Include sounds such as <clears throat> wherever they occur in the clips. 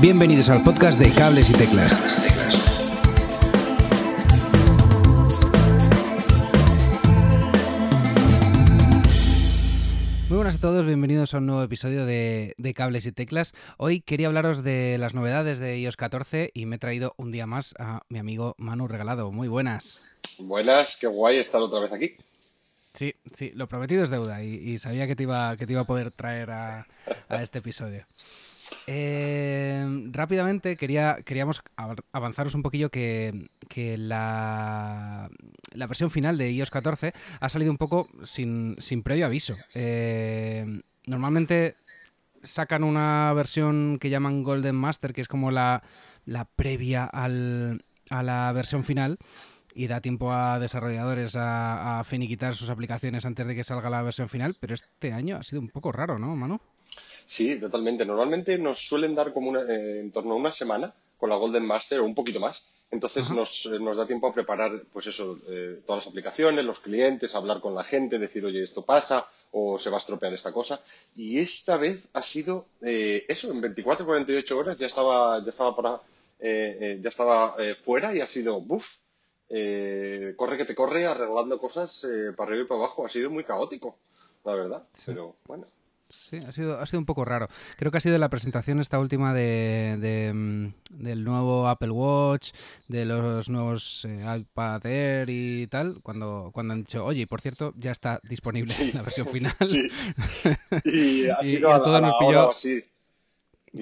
Bienvenidos al podcast de Cables y Teclas. Muy buenas a todos, bienvenidos a un nuevo episodio de, de, Cables y Teclas. Hoy quería hablaros de las novedades de iOS 14 y me he traído un día más a mi amigo Manu Regalado. Muy buenas. Buenas, qué guay estar otra vez aquí. Sí, sí, lo prometido es deuda y, sabía que te, iba, que te iba a poder traer a, a este episodio. Eh, rápidamente quería, queríamos avanzaros un poquillo que, la, la, versión final de iOS 14 ha salido un poco sin, previo aviso. Eh, normalmente sacan una versión que llaman Golden Master, que es como la, previa al, a la versión final y da tiempo a desarrolladores a, a finiquitar sus aplicaciones antes de que salga la versión final, pero este año ha sido un poco raro, ¿no, Manu? Sí, totalmente. Normalmente nos suelen dar como eh, en torno a una semana con la Golden Master o un poquito más. Entonces nos, eh, nos, da tiempo a preparar, pues eso, eh, todas las aplicaciones, los clientes, hablar con la gente, decir, oye, esto pasa o se va a estropear esta cosa. Y esta vez ha sido eso, en 24, 48 horas ya estaba, ya estaba para, ya estaba fuera y ha sido, buf, corre que te corre, arreglando cosas para arriba y para abajo. Ha sido muy caótico, la verdad. Pero bueno. Sí, ha sido, ha sido un poco raro. Creo que ha sido la presentación esta última de, mm, del nuevo Apple Watch, de los nuevos eh, iPad Air y tal, cuando, cuando han dicho, oye, por cierto, ya está disponible <laughs> la versión final. Sí. <laughs> Y ha sido a, todos nos pilló,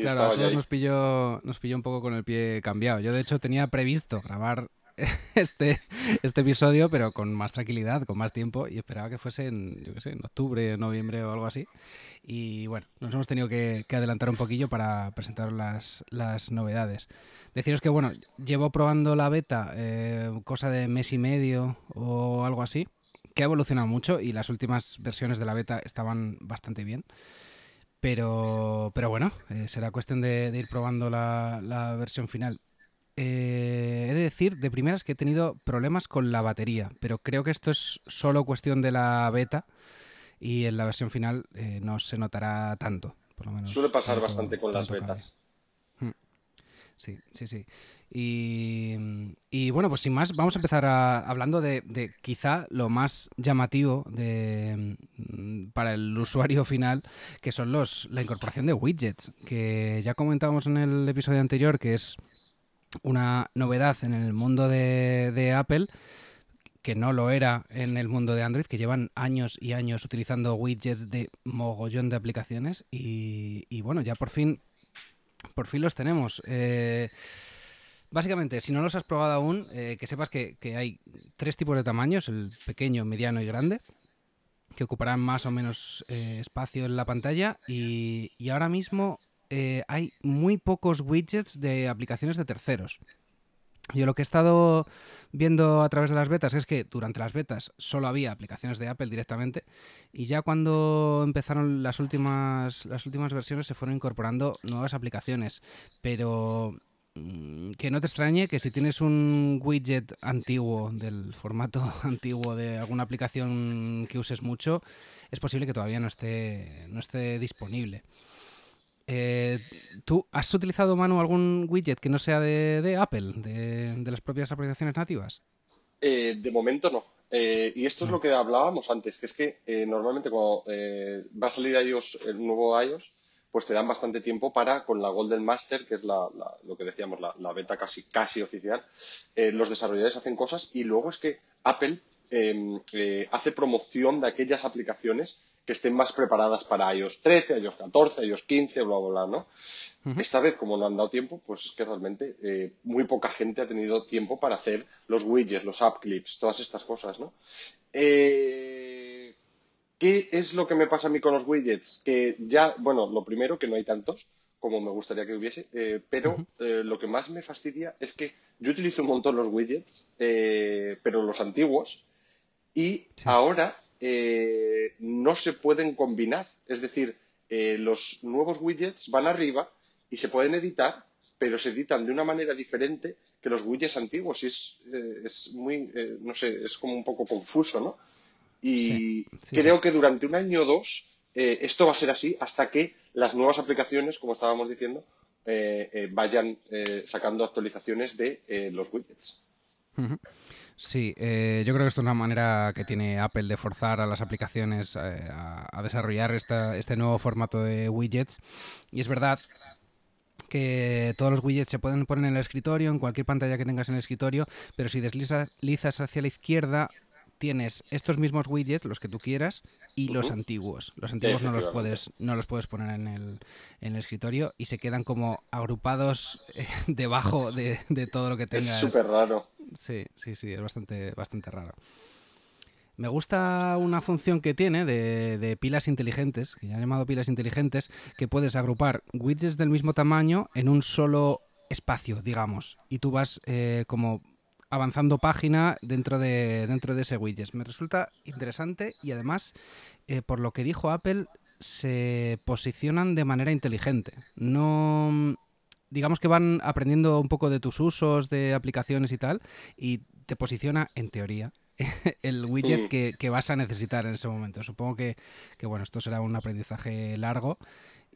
claro, a todos nos pilló, nos pilló un poco con el pie cambiado. Yo, de hecho, tenía previsto grabar <laughs> este, este episodio, pero con más tranquilidad, con más tiempo, y esperaba que fuese en, yo qué sé, en octubre, noviembre o algo así. Y bueno, nos hemos tenido que, adelantar un poquillo para presentar las, las, novedades. Deciros que, bueno, llevo probando la beta eh, cosa de mes y medio o algo así, que ha evolucionado mucho y las últimas versiones de la beta estaban bastante bien. Pero, pero bueno, eh, será cuestión de, ir probando la, la versión final. Eh, he de decir de primeras que he tenido problemas con la batería, pero creo que esto es solo cuestión de la beta y en la versión final eh, no se notará tanto. Por lo menos, Suele pasar bastante con las betas. Hmm. Sí, sí, sí. Y, bueno, pues sin más, vamos a empezar hablando de, quizá lo más llamativo de, mm, para el usuario final, que son los la incorporación de widgets, que ya comentábamos en el episodio anterior, que es una novedad en el mundo de, Apple que no lo era en el mundo de Android, que llevan años y años utilizando widgets de mogollón de aplicaciones y, bueno, ya por fin, por fin los tenemos. Eh, básicamente, si no los has probado aún, eh, que sepas que, hay tres tipos de tamaños, el pequeño, mediano y grande, que ocuparán más o menos eh, espacio en la pantalla y, y ahora mismo eh, hay muy pocos widgets de aplicaciones de terceros. Yo lo que he estado viendo a través de las betas es que durante las betas solo había aplicaciones de Apple directamente y ya cuando empezaron las últimas, las últimas versiones se fueron incorporando nuevas aplicaciones. Pero mm, que no te extrañe que si tienes un widget antiguo del formato <laughs> antiguo de alguna aplicación que uses mucho, es posible que todavía no esté, no esté disponible. Eh, ¿Tú has utilizado, Manu, algún widget que no sea de, Apple, de, las propias aplicaciones nativas? Eh, de momento no. Eh, y esto es lo que hablábamos antes, que es que normalmente cuando va a salir iOS, el nuevo iOS, pues te dan bastante tiempo para, con la Golden Master, que es lo que decíamos, la, beta casi, casi oficial, los desarrolladores hacen cosas y luego es que Apple em, hace promoción de aquellas aplicaciones que estén más preparadas para iOS 13, iOS 14, iOS 15, bla, bla, bla, ¿no? Esta vez, como no han dado tiempo, pues es que realmente eh, muy poca gente ha tenido tiempo para hacer los widgets, los app clips, todas estas cosas, ¿no? Eh, ¿Qué es lo que me pasa a mí con los widgets? Que ya, bueno, lo primero, que no hay tantos como me gustaría que hubiese, eh, pero lo que más me fastidia es que yo utilizo un montón los widgets, pero los antiguos, y ahora eh, no se pueden combinar. Es decir, eh, los nuevos widgets van arriba y se pueden editar, pero se editan de una manera diferente que los widgets antiguos. Y es, eh, es muy, no sé, es como un poco confuso, ¿no? Y creo que durante un año o dos esto va a ser así hasta que las nuevas aplicaciones, como estábamos diciendo, vayan sacando actualizaciones de los widgets. Sí, eh, yo creo que esto es una manera que tiene Apple de forzar a las aplicaciones eh, a, desarrollar este nuevo formato de widgets. Y es verdad que todos los widgets se pueden poner en el escritorio, en cualquier pantalla que tengas en el escritorio, pero si deslizas hacia la izquierda tienes estos mismos widgets, los que tú quieras, y los antiguos. Los antiguos no los puedes, no los puedes poner en el, en el escritorio y se quedan como agrupados eh, <laughs> debajo de, todo lo que tengas. Es súper raro. Sí, sí, sí, es bastante, bastante raro. Me gusta una función que tiene de, de, pilas inteligentes, que ya han llamado pilas inteligentes, que puedes agrupar widgets del mismo tamaño en un solo espacio, digamos. Y tú vas eh, como avanzando página dentro de, dentro de ese widget. Me resulta interesante y además, eh, por lo que dijo Apple, se posicionan de manera inteligente. No digamos que van aprendiendo un poco de tus usos de aplicaciones y tal, y te posiciona, en teoría, <laughs> el widget que, vas a necesitar en ese momento. Supongo que, que, bueno, esto será un aprendizaje largo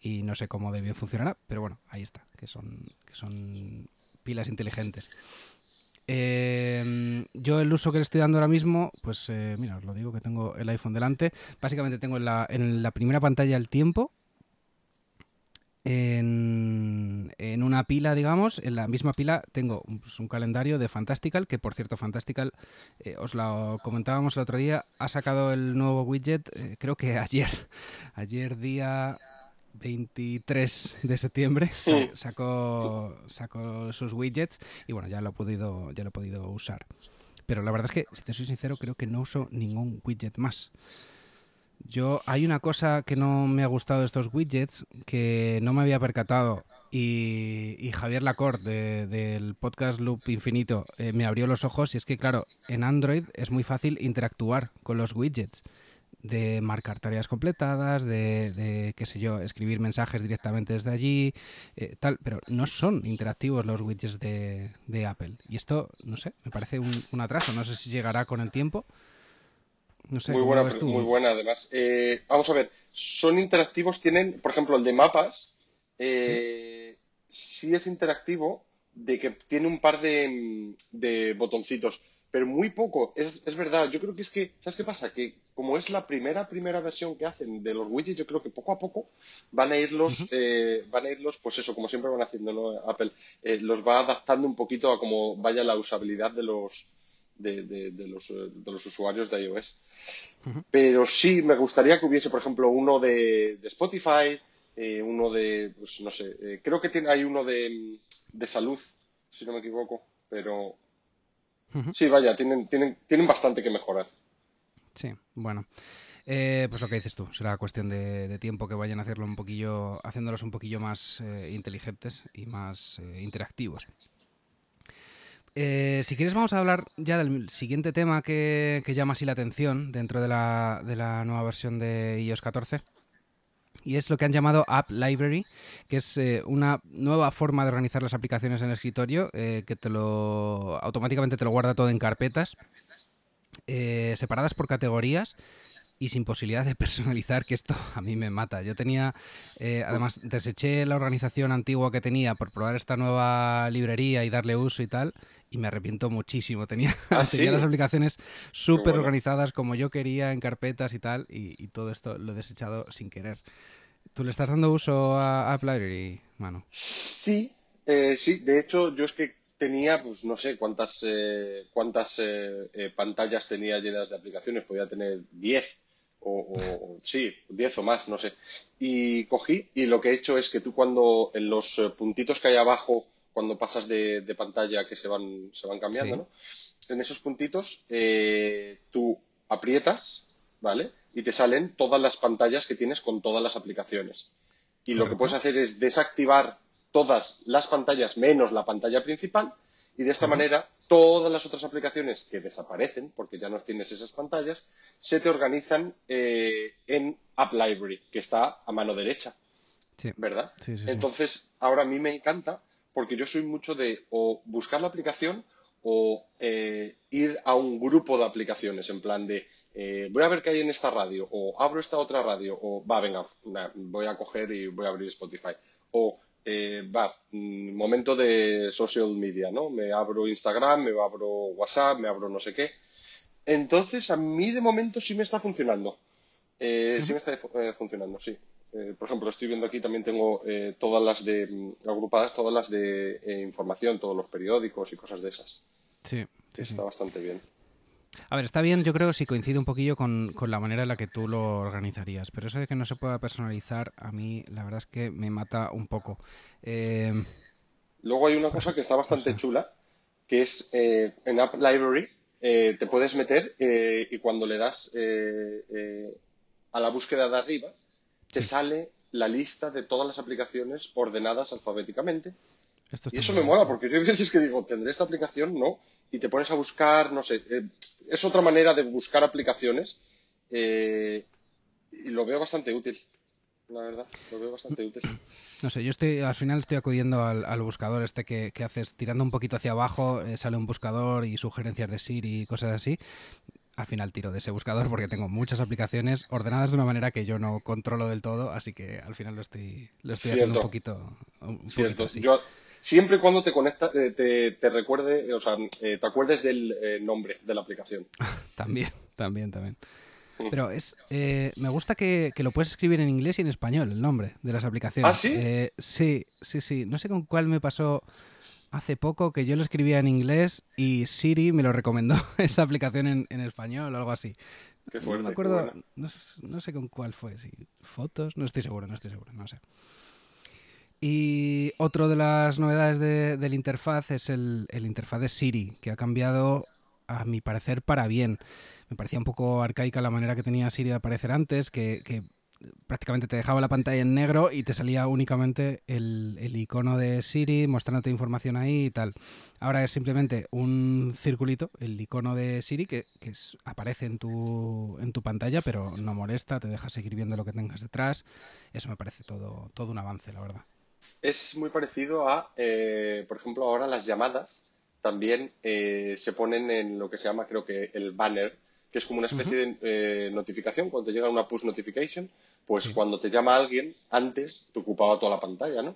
y no sé cómo de bien funcionará, pero bueno, ahí está, que son, que son pilas inteligentes. Eh, yo el uso que le estoy dando ahora mismo, pues eh, mira, os lo digo que tengo el iPhone delante. Básicamente tengo en la, en la primera pantalla el tiempo. En, una pila, digamos, en la misma pila tengo pues, un calendario de Fantastical, que por cierto Fantastical, eh, os lo comentábamos el otro día, ha sacado el nuevo widget, eh, creo que <laughs> ayer, ayer día 23 de septiembre sacó, sacó sus widgets y bueno, ya lo he podido, ya lo he podido usar. Pero la verdad es que, si te soy sincero, creo que no uso ningún widget más. Yo, hay una cosa que no me ha gustado de estos widgets que no me había percatado y, Javier Lacorte del podcast Loop Infinito eh, me abrió los ojos y es que, claro, en Android es muy fácil interactuar con los widgets de marcar tareas completadas, de, qué sé yo, escribir mensajes directamente desde allí, eh, tal, pero no son interactivos los widgets de, Apple. Y esto, no sé, me parece un, atraso. No sé si llegará con el tiempo. No sé, muy buena, muy buena además. Eh, vamos a ver, son interactivos, tienen, por ejemplo, el de mapas, eh, ¿Sí? es interactivo de que tiene un par de, de botoncitos pero muy poco. Es, es, verdad, yo creo que es que, ¿sabes qué pasa? Que como es la primera, primera versión que hacen de los widgets, yo creo que poco a poco van a irlos, eh, van a irlos, pues eso, como siempre van haciendo ¿no? Apple, eh, los va adaptando un poquito a cómo vaya la usabilidad de los, de, de, los, de los usuarios de iOS. Pero sí, me gustaría que hubiese, por ejemplo, uno de, de Spotify, eh, uno de, pues no sé, creo que tiene, hay uno de, de salud, si no me equivoco, pero Sí, vaya, tienen, tienen, tienen bastante que mejorar. Sí, bueno. Eh, pues lo que dices tú, será cuestión de, tiempo que vayan a hacerlo un poquillo, haciéndolos un poquillo más eh, inteligentes y más eh, interactivos. Si quieres vamos a hablar ya del siguiente tema que, que llama así la atención dentro de la, de la nueva versión de iOS 14 y es lo que han llamado App Library, que es eh, una nueva forma de organizar las aplicaciones en el escritorio, eh, que te lo automáticamente te lo guarda todo en carpetas, eh, separadas por categorías y sin posibilidad de <laughs> personalizar, que esto a mí me mata. Yo tenía, además, deseché la organización antigua que tenía por probar esta nueva librería y darle uso y tal, y me arrepiento muchísimo. Tenía, ¿Ah, <laughs> las aplicaciones súper organizadas como yo quería, en carpetas y tal, y, todo esto lo he desechado sin querer. ¿Tú le estás dando uso a App Library, mano? Sí, eh, sí. De hecho, yo es que tenía, pues no sé cuántas, eh, cuántas eh, pantallas tenía llenas de aplicaciones. Podía tener 10 o, sí, 10 o más, no sé. Y cogí y lo que he hecho es que tú cuando en los puntitos que hay abajo cuando pasas de, pantalla que se van, se van cambiando, ¿no? En esos puntitos eh, tú aprietas, ¿vale? Y te salen todas las pantallas que tienes con todas las aplicaciones. Y lo que puedes hacer es desactivar todas las pantallas menos la pantalla principal y de esta manera todas las otras aplicaciones que desaparecen porque ya no tienes esas pantallas se te organizan eh, en App Library que está a mano derecha. ¿Verdad? Entonces, ahora a mí me encanta porque yo soy mucho de o buscar la aplicación o eh, ir a un grupo de aplicaciones, en plan de eh, voy a ver qué hay en esta radio, o abro esta otra radio, o va, venga, voy a coger y voy a abrir Spotify, o eh, va, mm, momento de social media, ¿no? Me abro Instagram, me abro WhatsApp, me abro no sé qué. Entonces, a mí de momento sí me está funcionando. Eh, sí me está eh, funcionando, sí. por ejemplo, estoy viendo aquí, también tengo todas las de, mm, agrupadas todas las de información, todos los periódicos y cosas de esas. Sí. sí está bastante bien. A ver, está bien, yo creo que sí coincide un poquillo con, la manera en la que tú lo organizarías, pero eso de que no se pueda personalizar, a mí la verdad es que me mata un poco. Eh, Luego hay una cosa que está bastante chula, que es eh, en App Library eh, te puedes meter y cuando le das a la búsqueda de arriba, te sale la lista de todas las aplicaciones ordenadas alfabéticamente y eso me mola, porque yo hay veces que digo, ¿tendré esta aplicación? No. Y te pones a buscar, no sé, eh, es otra manera de buscar aplicaciones eh, y lo veo bastante útil. La verdad, lo veo bastante útil. No sé, yo estoy, al final estoy acudiendo al, buscador este que, haces, tirando un poquito hacia abajo, eh, sale un buscador y sugerencias de Siri y cosas así al final tiro de ese buscador porque tengo muchas aplicaciones ordenadas de una manera que yo no controlo del todo, así que al final lo estoy, lo estoy haciendo un poquito, un Cierto. Yo, siempre y cuando te conecta, eh, te, recuerde, o sea, eh, te acuerdes del eh, nombre de la aplicación. <laughs> también, también, también. Pero es, me gusta que, lo puedes escribir en inglés y en español, el nombre de las aplicaciones. ¿Ah, sí? sí, sí, sí. No sé con cuál me pasó hace poco que yo lo escribía en inglés y Siri me lo recomendó <laughs> esa aplicación en, español o algo así. Qué fuerte, no me acuerdo, no, sé con cuál fue, si fotos, no estoy seguro, no estoy seguro, no sé. Y otro de las novedades de, del interfaz es el, interfaz de Siri, que ha cambiado, a mi parecer, para bien. Me parecía un poco arcaica la manera que tenía Siri de aparecer antes, que, prácticamente te dejaba la pantalla en negro y te salía únicamente el, icono de Siri mostrándote información ahí y tal. Ahora es simplemente un circulito, el icono de Siri, que, aparece en tu, en tu pantalla, pero no molesta, te deja seguir viendo lo que tengas detrás. Eso me parece todo, todo un avance, la verdad es muy parecido a, eh, por ejemplo, ahora las llamadas también eh, se ponen en lo que se llama, creo que, el banner, que es como una especie de eh, notificación. Cuando te llega una push notification, pues cuando te llama alguien, antes te ocupaba toda la pantalla, ¿no?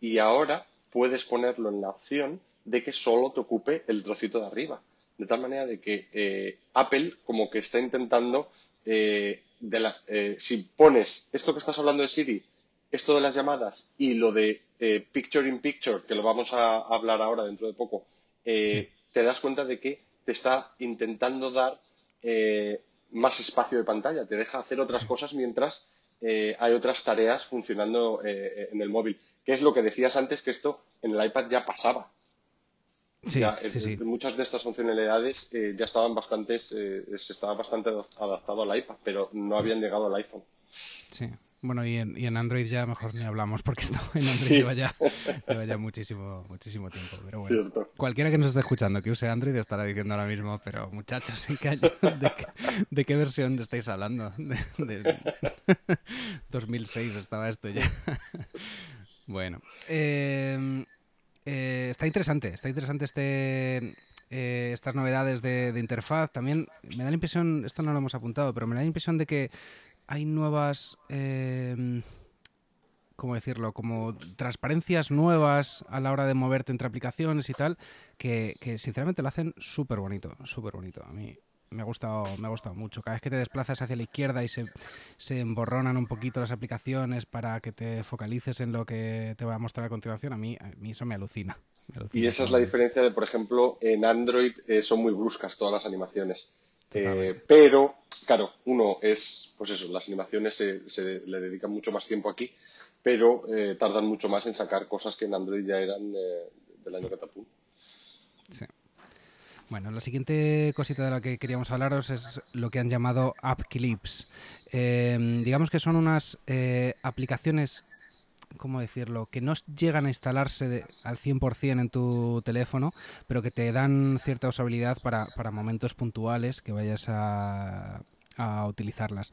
Y ahora puedes ponerlo en la opción de que solo te ocupe el trocito de arriba. De tal manera de que Apple como que está intentando, de la, si pones esto que estás hablando de Siri esto de las llamadas y lo de eh, picture in picture, que lo vamos a hablar ahora dentro de poco, eh, te das cuenta de que te está intentando dar eh, más espacio de pantalla, te deja hacer otras cosas mientras hay otras tareas funcionando en el móvil. Que es lo que decías antes, que esto en el iPad ya pasaba. Sí, Muchas de estas funcionalidades ya estaban bastante, se estaba bastante adaptado al iPad, pero no habían llegado al iPhone. Sí. Bueno, y en, y en, Android ya mejor ni hablamos porque <laughs> está, en Android lleva, ya, lleva ya muchísimo, muchísimo tiempo. Pero bueno, cualquiera que nos esté escuchando que use Android estará diciendo ahora mismo, pero muchachos, ¿en qué año, <laughs> de, qué, versión estáis hablando? <laughs> De, 2006 estaba esto ya. Bueno, eh, eh, está interesante, está interesante este, eh, estas novedades de, de, interfaz. También me da la impresión, esto no lo hemos apuntado, pero me da la impresión de que hay nuevas, eh, ¿cómo decirlo? Como transparencias nuevas a la hora de moverte entre aplicaciones y tal, que, sinceramente lo hacen súper bonito, súper bonito. A mí me ha gustado, me ha gustado mucho. Cada vez que te desplazas hacia la izquierda y se, se emborronan un poquito las aplicaciones para que te focalices en lo que te voy a mostrar a continuación, a mí, a mí eso me alucina. y esa es la diferencia de, por ejemplo, en Android eh, son muy bruscas todas las animaciones. Eh, pero, claro, uno es, pues eso, las animaciones se, le dedican mucho más tiempo aquí, pero eh, tardan mucho más en sacar cosas que en Android ya eran eh, del año catapum. Sí. Bueno, la siguiente cosita de la que queríamos hablaros es lo que han llamado App Clips. digamos que son unas aplicaciones ¿cómo decirlo? Que no llegan a instalarse al 100% en tu teléfono, pero que te dan cierta usabilidad para, momentos puntuales que vayas a, utilizarlas.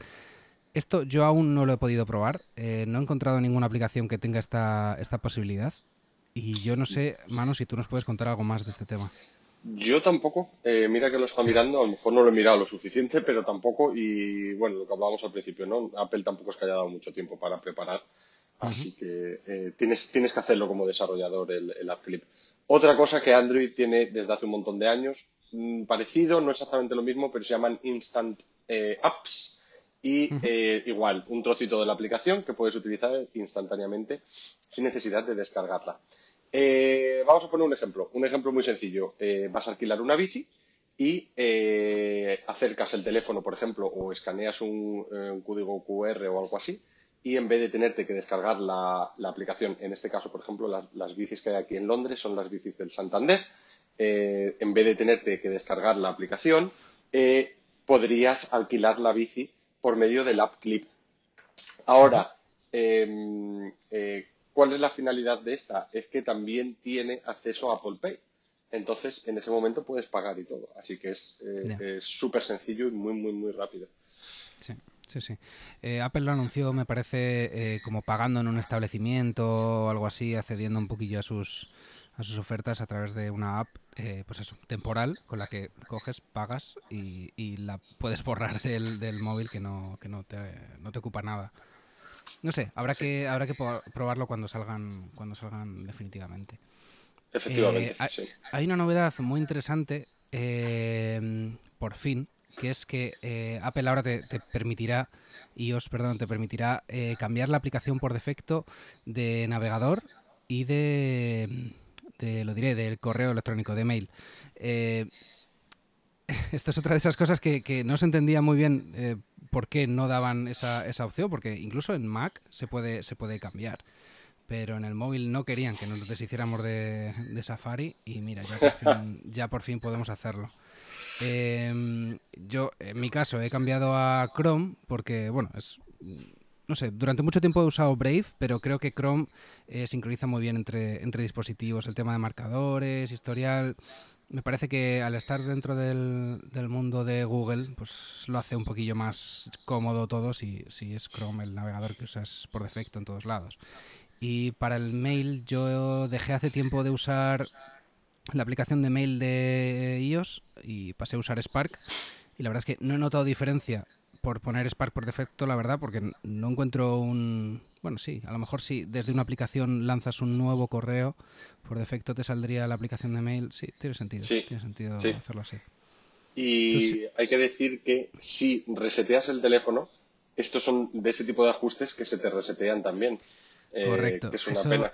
Esto yo aún no lo he podido probar, eh, no he encontrado ninguna aplicación que tenga esta, esta posibilidad y yo no sé, Manu, si tú nos puedes contar algo más de este tema. Yo tampoco, eh, mira que lo está mirando, a lo mejor no lo he mirado lo suficiente, pero tampoco, y bueno, lo que hablábamos al principio, ¿no? Apple tampoco es que haya dado mucho tiempo para preparar Así que tienes, tienes que hacerlo como desarrollador el, el App Clip. Otra cosa que Android tiene desde hace un montón de años, mm, parecido, no exactamente lo mismo, pero se llaman Instant Apps y eh, igual, un trocito de la aplicación que puedes utilizar instantáneamente sin necesidad de descargarla. Eh, vamos a poner un ejemplo, un ejemplo muy sencillo. Eh, vas a alquilar una bici y acercas el teléfono, por ejemplo, o escaneas un, código QR o algo así, y en vez de tenerte que descargar la, aplicación, en este caso, por ejemplo, las, las, bicis que hay aquí en Londres son las bicis del Santander, en vez de tenerte que descargar la aplicación, podrías alquilar la bici por medio del app clip. Ahora, em, eh, ¿cuál es la finalidad de esta? Es que también tiene acceso a Apple Pay. Entonces, en ese momento puedes pagar y todo. Así que es eh, súper sencillo y muy, muy, muy rápido. Sí. Sí, sí. Eh, Apple lo anunció, me parece, como pagando en un establecimiento o algo así, accediendo un poquillo a sus, a sus ofertas a través de una app, eh, pues eso, temporal, con la que coges, pagas y, la puedes borrar del, del, móvil que no, que no te, no te ocupa nada. No sé, habrá que habrá que probarlo cuando salgan cuando salgan definitivamente. Efectivamente. Eh, hay, una novedad muy interesante, eh, por fin, que es que Apple ahora te, te, permitirá, iOS, perdón, te permitirá cambiar la aplicación por defecto de navegador y de lo diré, del correo electrónico, de mail. Eh, <laughs> esto es otra de esas cosas que, no se entendía muy bien eh, por qué no daban esa, esa, opción, porque incluso en Mac se puede, se puede cambiar. Pero en el móvil no querían que nos deshiciéramos de, de Safari y mira, ya por fin, podemos hacerlo. Em, yo, en mi caso, he cambiado a Chrome porque, bueno, es no sé, durante mucho tiempo he usado Brave, pero creo que Chrome eh, sincroniza muy bien entre, entre dispositivos, el tema de marcadores, historial. Me parece que al estar dentro del, del mundo de Google, pues lo hace un poquillo más cómodo todo si, si es Chrome el navegador que usas por defecto en todos lados. Y para el mail yo dejé hace tiempo de usar la aplicación de mail de iOS y pasé a usar Spark. Y la verdad es que no he notado diferencia por poner Spark por defecto, la verdad, porque no encuentro un... Bueno, sí, a lo mejor si desde una aplicación lanzas un nuevo correo, por defecto te saldría la aplicación de mail. Sí, tiene sentido. tiene sentido hacerlo así. Y hay que decir que si reseteas el teléfono, estos son de ese tipo de ajustes que se te resetean también. Eh, Correcto. que es una pena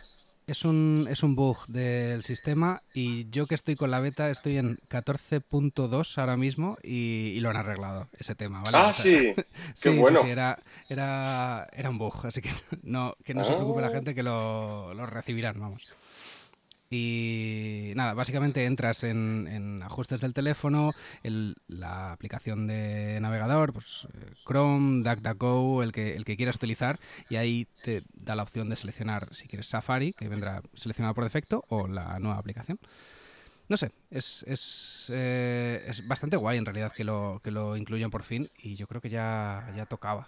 es un, es un bug del sistema y yo que estoy con la beta estoy en 14.2 ahora mismo y, lo han arreglado, ese tema, ¿vale? Ah, <laughs> sí, sí, bueno. Sí, era, era, era un bug, así que no, que no se preocupe la ah. gente que lo, lo recibirán, vamos. Y nada, básicamente entras en, ajustes del teléfono, la aplicación de navegador, pues eh, Chrome, DuckDuckGo, el que, el que quieras utilizar, y ahí te da la opción de seleccionar si quieres Safari, que vendrá seleccionado por defecto, o la nueva aplicación. No sé, es, es, eh, es bastante guay en realidad que lo, que lo incluyan por fin, y yo creo que ya, ya tocaba.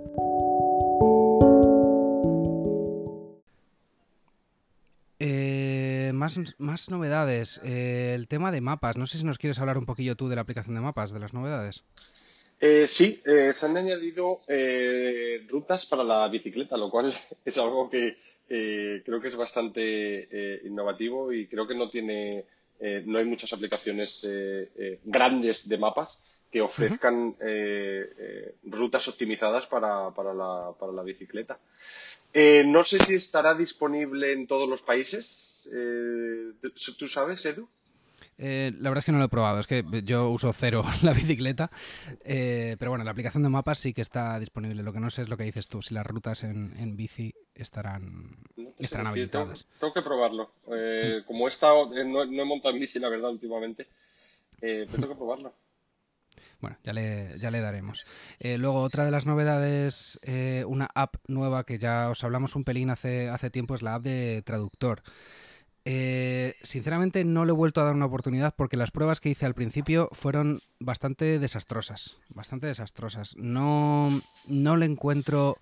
Más, novedades. Eh, el tema de mapas. No sé si nos quieres hablar un poquillo tú de la aplicación de mapas, de las novedades. Eh, sí, eh, se han añadido rutas para la bicicleta, lo cual <laughs> es algo que creo que es bastante innovativo y creo que no tiene, no hay muchas aplicaciones grandes de mapas que ofrezcan rutas optimizadas para, para, la, para la bicicleta. Eh, no sé si estará disponible en todos los países. Eh, ¿Tú sabes, Edu? Eh, la verdad es que no lo he probado, es que yo uso cero <laughs> la bicicleta, pero bueno, la aplicación de mapas sí que está disponible. Lo que no sé es lo que dices tú, si las rutas en, bici estarán, estarán habilitadas. Tengo, que probarlo. como he estado, no, he montado en bici, la verdad, últimamente, pero tengo que probarlo. Bueno, ya le, ya le daremos. Eh, luego, otra de las novedades, eh, una app nueva que ya os hablamos un pelín hace, hace tiempo, es la app de traductor. Eh, sinceramente no le he vuelto a dar una oportunidad porque las pruebas que hice al principio fueron bastante desastrosas. Bastante desastrosas. No, no le encuentro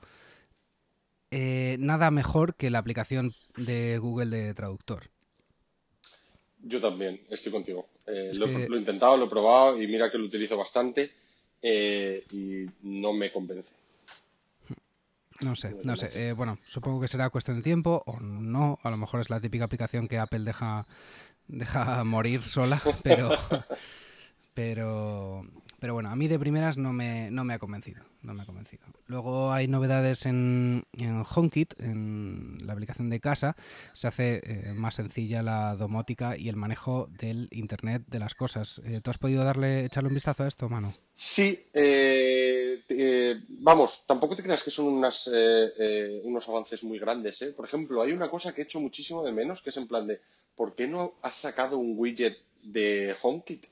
nada mejor que la aplicación de Google de traductor. Yo también, estoy contigo. Eh, lo, he intentado, lo he probado y mira que lo utilizo bastante eh, y no me convence. No sé, no sé. Eh, bueno, supongo que será cuestión de tiempo o no. A lo mejor es la típica aplicación que Apple deja, deja morir sola, <laughs> pero, pero, pero bueno, a mí de primeras no me, no me ha convencido. No me ha convencido. Luego hay novedades en, HomeKit, en la aplicación de casa. Se hace eh, más sencilla la domótica y el manejo del Internet de las cosas. Eh, ¿Tú has podido darle, echarle un vistazo a esto, Manu? Sí, eh, vamos, tampoco te creas que son unas, unos avances muy grandes. Por ejemplo, hay una cosa que he hecho muchísimo de menos, que es en plan de, ¿por qué no has sacado un widget de HomeKit?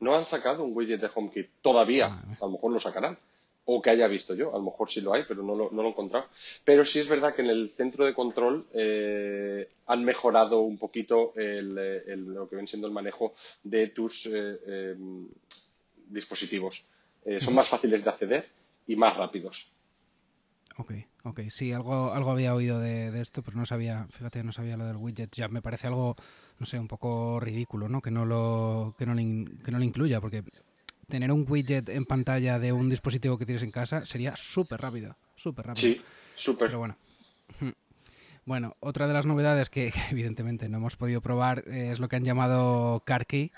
No han sacado un widget de HomeKit todavía. Ah, a lo mejor lo sacarán. O que haya visto yo. A lo mejor sí lo hay, pero no lo, no lo he encontrado. Pero sí es verdad que en el centro de control eh, han mejorado un poquito lo que viene siendo el manejo de tus eh, em, dispositivos. Eh, son más fáciles de acceder y más rápidos. Ok, ok. Sí, algo, algo había oído de, esto, pero no sabía, fíjate, no sabía lo del widget. Ya me parece algo, no sé, un poco ridículo, ¿no? Que no lo, que no, que no lo incluya, porque tener un widget en pantalla de un dispositivo que tienes en casa sería súper rápido, súper rápido. Sí, súper. Pero bueno. <laughs> Bueno, otra de las novedades <laughs> que, evidentemente no hemos podido probar eh, es lo que han llamado CarKey,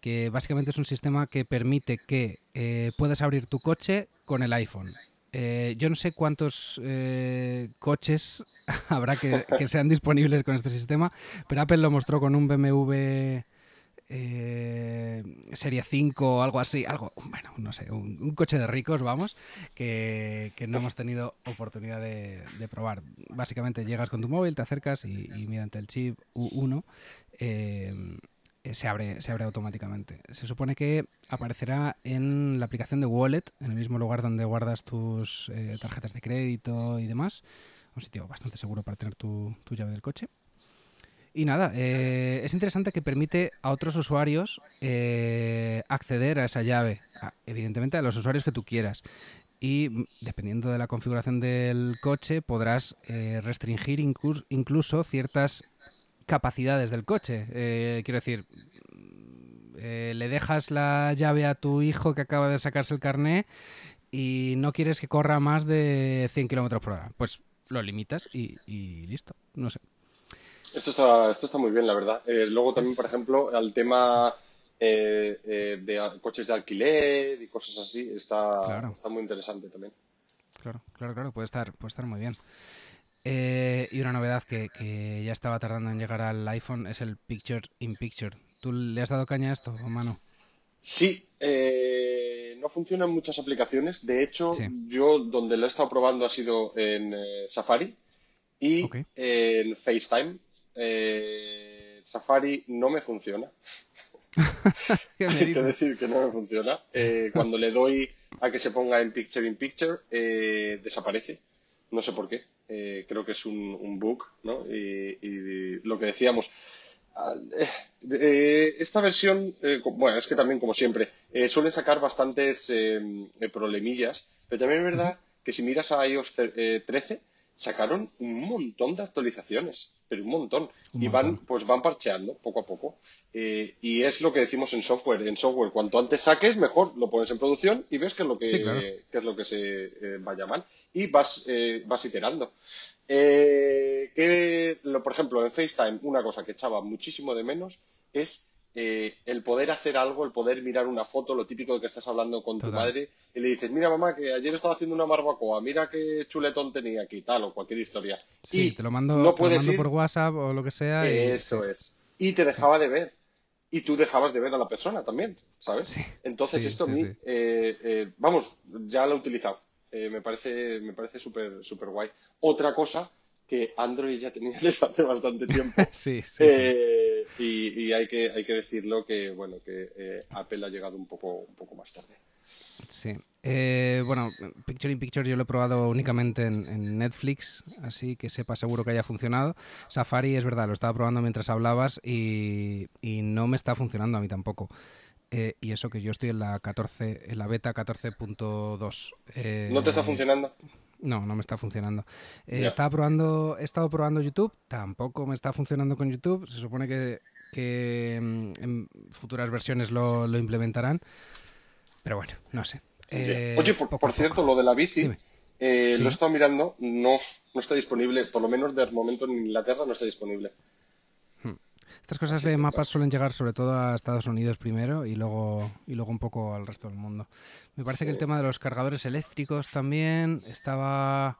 que básicamente es un sistema que permite que eh, puedas abrir tu coche con el iPhone. Eh, yo no sé cuántos eh, coches <laughs> habrá que, sean disponibles con este sistema, pero Apple lo mostró con un BMW eh, Serie 5 o algo así, algo, bueno, no sé, un, coche de ricos, vamos, que, no hemos tenido oportunidad de, probar. Básicamente llegas con tu móvil, te acercas y, y mediante el chip U1 eh, se abre, se abre automáticamente. Se supone que aparecerá en la aplicación de Wallet, en el mismo lugar donde guardas tus eh, tarjetas de crédito y demás. Un sitio bastante seguro para tener tu, llave del coche. Y nada, eh, es interesante que permite a otros usuarios acceder a esa llave, evidentemente a los usuarios que tú quieras. Y mm, dependiendo de la configuración del coche, podrás restringir incluso ciertas capacidades del coche. Eh, quiero decir, eh, le dejas la llave a tu hijo que acaba de sacarse el carné y no quieres que corra más de 100 kilómetros por hora. Pues lo limitas y, listo. No sé. Esto está, esto está muy bien, la verdad. Eh, luego también, por ejemplo, al tema de coches de alquiler y cosas así, está, está muy interesante también. Claro, claro, claro, puede estar, puede estar muy bien. Eh, y una novedad que, ya estaba tardando en llegar al iPhone es el Picture in Picture. ¿Tú le has dado caña a esto, mano? Sí, eh, no funciona en muchas aplicaciones. De hecho, yo donde lo he estado probando ha sido en eh, Safari y en FaceTime. Safari no me funciona. <laughs> <laughs> Hay que decir que no me funciona. <laughs> cuando le doy a que se ponga en Picture in Picture, desaparece. No sé por qué. Eh, creo que es un, bug, ¿no? Y, lo que decíamos, eh, eh, esta versión, bueno, es que también como siempre, suelen sacar bastantes problemillas, pero también es verdad que si miras a iOS 13, sacaron un montón de actualizaciones, pero un montón. y van, pues van parcheando poco a poco. Eh, y es lo que decimos en software. En software, cuanto antes saques, mejor lo pones en producción y ves qué es lo que, es lo que se eh, va a llamar. Y vas, eh, vas iterando. que, lo, por ejemplo, en FaceTime, una cosa que echaba muchísimo de menos es eh, el poder hacer algo, el poder mirar una foto, lo típico de que estás hablando con tu madre y le dices, mira mamá, que ayer estaba haciendo una barbacoa, mira qué chuletón tenía aquí, tal, o cualquier historia. Sí, y te lo mando, por WhatsApp o lo que sea. Eso es. Y te dejaba de ver. Y tú dejabas de ver a la persona también, ¿sabes? Entonces esto a mí, eh, eh, vamos, ya lo he utilizado. me parece me parece súper super guay. Otra cosa que Android ya tenía desde <laughs> hace bastante tiempo. <laughs> sí, sí, y, hay, que, hay que decirlo que, bueno, que eh, Apple ha llegado un poco, un poco más tarde. Sí. Eh, bueno, Picture in Picture yo lo he probado únicamente en, Netflix, así que sepa seguro que haya funcionado. Safari es verdad, lo estaba probando mientras hablabas y, no me está funcionando a mí tampoco. Eh, y eso que yo estoy en la 14, en la beta 14.2. Eh, ¿No te está funcionando? No, no me está funcionando. estaba probando, he estado probando YouTube, tampoco me está funcionando con YouTube. Se supone que, mm, en futuras versiones lo, lo implementarán. Pero bueno, no sé. Eh, Oye, por, cierto, lo de la bici, eh, lo he estado mirando, no, no está disponible, por lo menos de momento en Inglaterra no está disponible. Estas cosas de mapas suelen llegar sobre todo a Estados Unidos primero y luego, y luego un poco al resto del mundo. Me parece que el tema de los cargadores eléctricos también estaba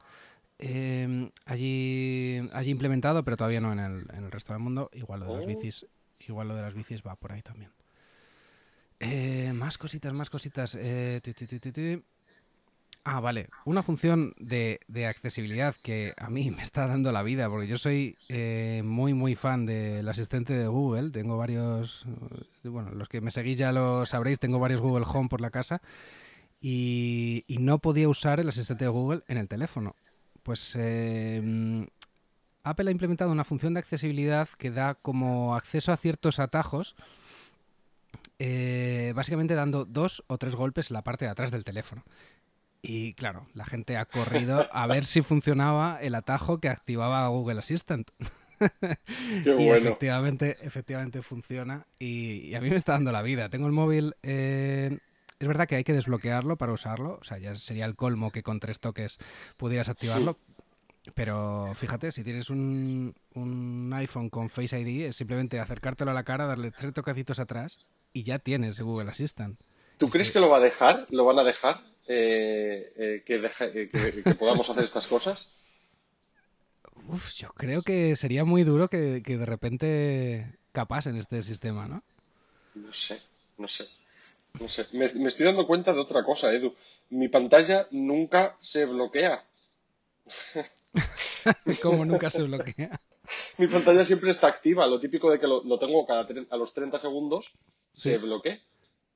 eh, allí, allí implementado, pero todavía no en el, en el resto del mundo. Igual lo de las oh. bicis, igual lo de las bicis va por ahí también. Eh, más cositas, más cositas. Eh, ah, vale. Una función de, accesibilidad que a mí <laughs> me está dando la vida, porque yo soy eh, muy, muy fan del asistente de Google. Tengo varios, bueno, los que me seguís ya lo sabréis, tengo varios Google Home por la casa. Y, no podía usar el asistente de Google en el teléfono. Pues Apple ha implementado una función de accesibilidad que da como acceso a ciertos atajos eh, básicamente dando dos o tres golpes en la parte de atrás del teléfono. Y claro, la gente ha corrido <laughs> a ver si funcionaba el atajo que activaba Google Assistant. <laughs> y efectivamente, efectivamente funciona y, a mí me está dando la vida. Tengo el móvil... Eh, es verdad que hay que desbloquearlo para usarlo, o sea, ya sería el colmo que con tres toques pudieras activarlo, pero fíjate, si tienes un, un, iPhone con Face ID, es simplemente acercártelo a la cara, darle tres toquecitos atrás y ya tienes Google Assistant. ¿Tú crees que... lo va a dejar? ¿Lo van a dejar? Eh, eh, eh, que, podamos hacer estas cosas? Uf, yo creo que sería muy duro que, de repente capasen este sistema, ¿no? No sé, no sé. No sé. Me, me, estoy dando cuenta de otra cosa, Edu. Mi pantalla nunca se bloquea. <laughs> ¿Cómo nunca se bloquea? <laughs> Mi pantalla siempre está activa. Lo típico de que lo, tengo cada a los 30 segundos se bloquee,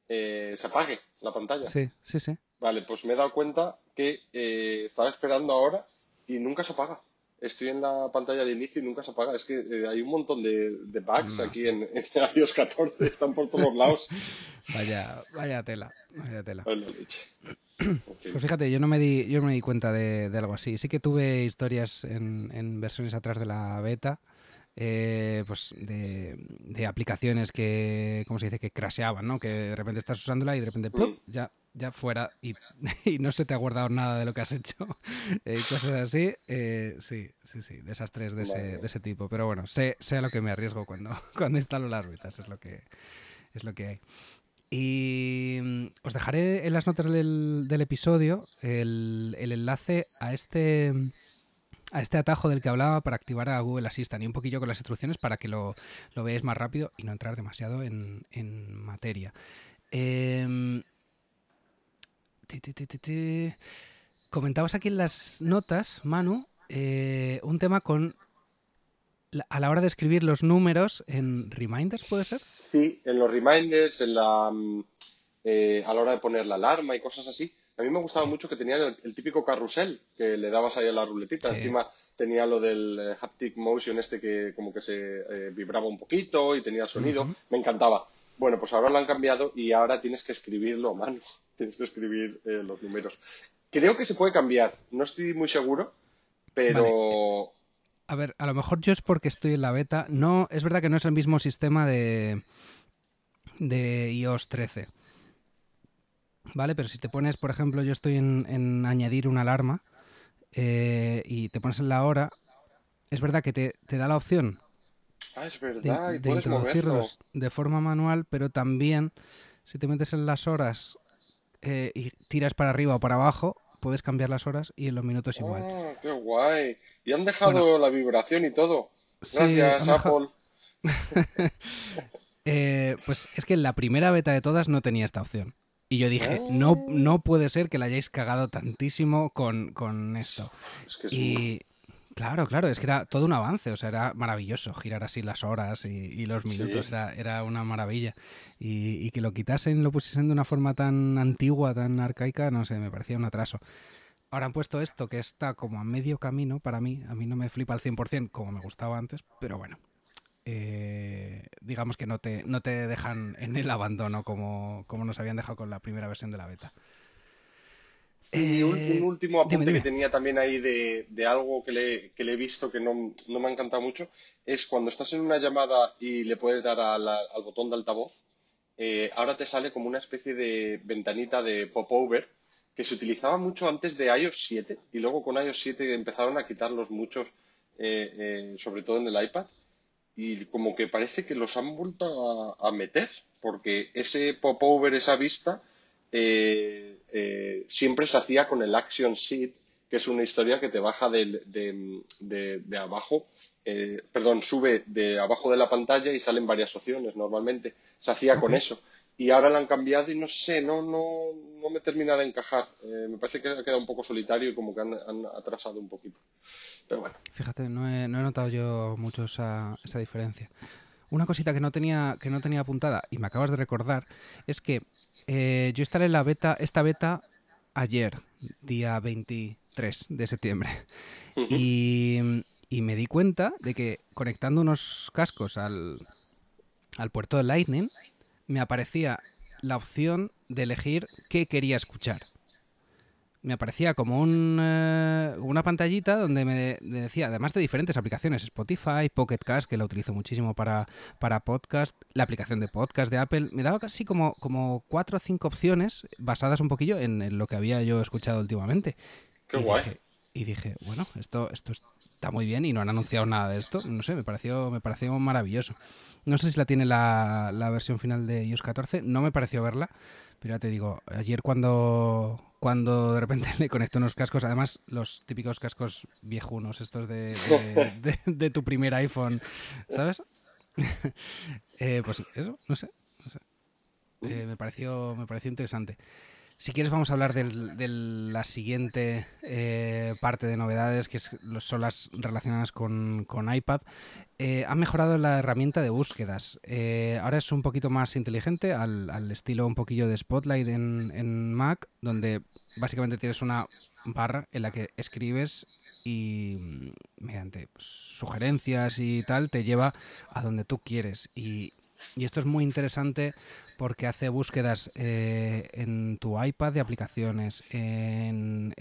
eh, se apague la pantalla. Sí, sí, sí. Vale, pues me he dado cuenta que eh, estaba esperando ahora y nunca se apaga. Estoy en la pantalla de inicio y nunca se apaga. Es que eh, hay un montón de, bugs aquí en, en, iOS 14, están por todos lados. <laughs> Vaya, vaya tela, vaya tela. <clears throat> Pues fíjate, yo no me di, yo no me di cuenta de, algo así. Sí que tuve historias en, en versiones atrás de la beta eh, pues de, aplicaciones que, ¿cómo se dice? Que crasheaban, ¿no? Que de repente estás usándola y de repente ¡plup! ya, ya fuera <laughs> y, no se te ha guardado nada de lo que has hecho. <laughs> eh, cosas así. Eh, sí, sí, sí, desastres de ese, de ese tipo. Pero bueno, sé, sé a lo que me arriesgo cuando, <laughs> cuando instalo las ruedas, es lo que, es lo que hay. Y mm, os dejaré en las notas del, del episodio el, el enlace a este a este atajo del que hablaba para activar a Google Assistant y un poquillo con las instrucciones para que lo, veáis más rápido y no entrar demasiado en, materia. Em, comentabas aquí en las notas, Manu, eh, un tema con a la hora de escribir los números en reminders, ¿puede ser? Sí, en los reminders, en la, mm, eh, a la hora de poner la alarma y cosas así. A mí me gustaba mucho que tenía el, típico carrusel que le dabas ahí a la ruletita. Encima tenía lo del eh, haptic motion este que como que se eh, vibraba un poquito y tenía sonido. Me encantaba. Bueno, pues ahora lo han cambiado y ahora tienes que escribirlo a mano. <laughs> Tienes que escribir eh, los números. Creo que se puede cambiar. No estoy muy seguro, pero... A ver, a lo mejor yo es porque estoy en la beta. No, es verdad que no es el mismo sistema de, de iOS 13. ¿Vale? Pero si te pones, por ejemplo, yo estoy en, añadir una alarma eh, y te pones en la hora, es verdad que te, da la opción ah, es verdad, de, introducirlos de forma manual, pero también si te metes en las horas eh, y tiras para arriba o para abajo, puedes cambiar las horas y en los minutos igual. Ah, ¡Qué guay! Y han dejado la vibración y todo. Gracias, Apple. <laughs> Eh, pues es que en la primera beta de todas no tenía esta opción. Y yo dije, no, no puede ser que la hayáis cagado tantísimo con, esto. y Claro, claro, es que era todo un avance, o sea, era maravilloso girar así las horas y, los minutos, era, era, una maravilla. Y, que lo quitasen, lo pusiesen de una forma tan antigua, tan arcaica, no sé, me parecía un atraso. Ahora han puesto esto que está como a medio camino para mí, a mí no me flipa al 100% como me gustaba antes, pero bueno, eh, digamos que no te, no te dejan en el abandono como, como nos habían dejado con la primera versión de la beta. Y un, eh, último apunte que tenía también ahí de, algo que le, he visto que no, me ha encantado mucho es cuando estás en una llamada y le puedes dar al botón de altavoz, eh, ahora te sale como una especie de ventanita de popover que se utilizaba mucho antes de iOS 7 y luego con iOS 7 empezaron a quitarlos muchos, eh, sobre todo en el iPad y como que parece que los han vuelto a, a meter porque ese popover, esa vista eh, eh, siempre se hacía con el Action Sheet, que es una historia que te baja de, de, abajo, eh, perdón, sube de abajo de la pantalla y salen varias opciones normalmente. Se hacía con eso. Y ahora lo han cambiado y no sé, no, no, no me termina de encajar. me parece que ha quedado un poco solitario y como que han, atrasado un poquito. Pero bueno. Fíjate, no he, no he notado yo mucho esa, esa diferencia. Una cosita que no tenía que no tenía apuntada y me acabas de recordar es que eh, yo instalé la beta, esta beta ayer, día 23 de septiembre. y, me di cuenta de que conectando unos cascos al, al puerto de Lightning, me aparecía la opción de elegir qué quería escuchar me aparecía como un, eh, una pantallita donde me, decía, además de diferentes aplicaciones, Spotify, Pocket Cast, que la utilizo muchísimo para, para podcast, la aplicación de podcast de Apple, me daba casi como, como cuatro o cinco opciones basadas un poquillo en, lo que había yo escuchado últimamente. Qué guay. Y dije, bueno, esto, esto está muy bien y no han anunciado nada de esto. No sé, me pareció, me pareció maravilloso. No sé si la tiene la, la versión final de iOS 14, no me pareció verla, pero ya te digo, ayer cuando, cuando de repente <laughs> le conecto unos cascos, además los típicos cascos viejunos, estos de, de, tu primer iPhone, ¿sabes? <laughs> Eh, pues eso, no sé. Eh, me, pareció, me pareció interesante. Si quieres vamos a hablar de la siguiente eh, parte de novedades, que son las relacionadas con, iPad. Eh, ha mejorado la herramienta de búsquedas. Eh, ahora es un poquito más inteligente, al, estilo un poquillo de Spotlight en, Mac, donde básicamente tienes una barra en la que escribes y mm, mediante pues, sugerencias y tal te lleva a donde tú quieres. Y, y esto es muy interesante porque hace búsquedas eh, en tu iPad de aplicaciones, en,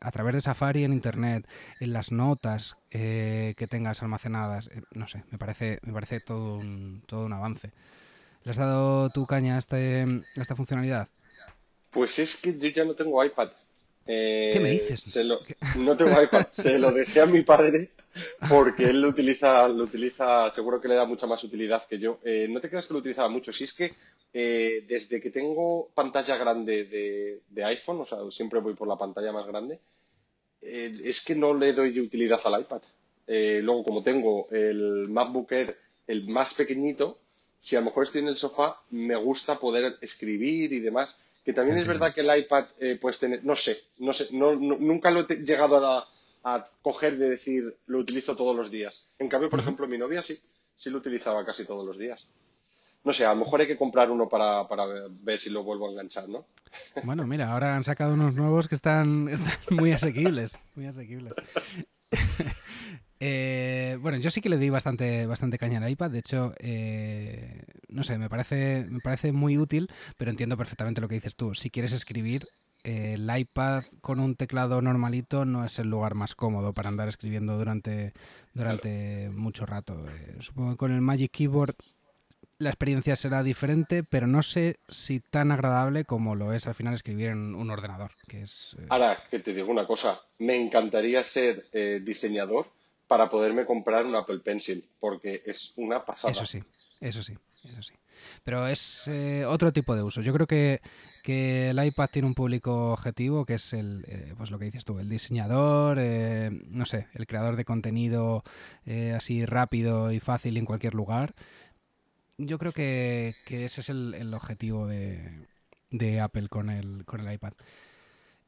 a través de Safari en Internet, en las notas eh, que tengas almacenadas. Eh, no sé, me parece, me parece todo un, todo un avance. ¿Le has dado tu caña a, este, a esta funcionalidad? Pues es que yo ya no tengo iPad. ¿Qué me dices? <laughs> no tengo iPad, se lo dejé a mi padre porque él lo utiliza, lo utiliza, seguro que le da mucha más utilidad que yo. no te creas que lo utilizaba mucho, si es que eh, desde que tengo pantalla grande de, iPhone, o sea, siempre voy por la pantalla más grande, eh, es que no le doy utilidad al iPad. Eh, luego, como tengo el MacBook Air, el más pequeñito, si a lo mejor estoy en el sofá, me gusta poder escribir y demás. Que también es verdad que el iPad puedes tener, no sé, no sé, nunca lo he llegado a, a, coger de decir lo utilizo todos los días. En cambio, por ejemplo, mi novia sí, sí lo utilizaba casi todos los días no sé, a lo mejor hay que comprar uno para, ver si lo vuelvo a enganchar, ¿no? <laughs> Bueno, mira, ahora han sacado unos nuevos que están, muy asequibles, muy asequibles. <laughs> Eh, bueno, yo sí que le di bastante, bastante caña al iPad. De hecho, eh, no sé, me parece, me parece muy útil, pero entiendo perfectamente lo que dices tú. Si quieres escribir, eh, el iPad con un teclado normalito no es el lugar más cómodo para andar escribiendo durante, durante mucho rato. supongo que con el Magic Keyboard la experiencia será diferente, pero no sé si tan agradable como lo es al final escribir en un ordenador. Que es, eh, Ahora, que te digo una cosa, me encantaría ser eh, diseñador para poderme comprar un Apple Pencil, porque es una pasada. Eso sí, eso sí, eso sí. Pero es eh, otro tipo de uso. Yo creo que, que, el iPad tiene un público objetivo que es el, pues lo que dices tú, el diseñador, no sé, el creador de contenido así rápido y fácil en cualquier lugar yo creo que, ese es el, objetivo de, Apple con el, con el iPad.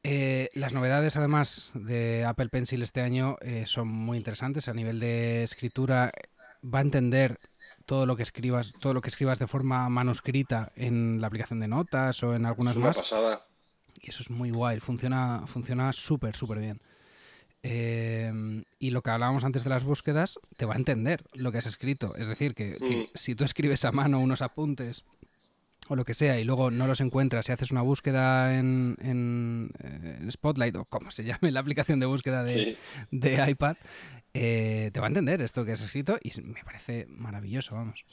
Eh, las novedades, además, de Apple Pencil este año eh, son muy interesantes. A nivel de escritura, va a entender todo lo que escribas, todo lo que escribas de forma manuscrita en la aplicación de notas o en algunas Es una más. pasada. Y eso es muy guay. Funciona, funciona súper, súper bien. Eh, y lo que hablábamos antes de las búsquedas, te va a entender lo que has escrito. Es decir, que, que Mm. si tú escribes a mano unos apuntes o lo que sea y luego no los encuentras y haces una búsqueda en, en, eh, en Spotlight o como se llame la aplicación de búsqueda de, Sí. de iPad, eh, te va a entender esto que has escrito y me parece maravilloso, vamos.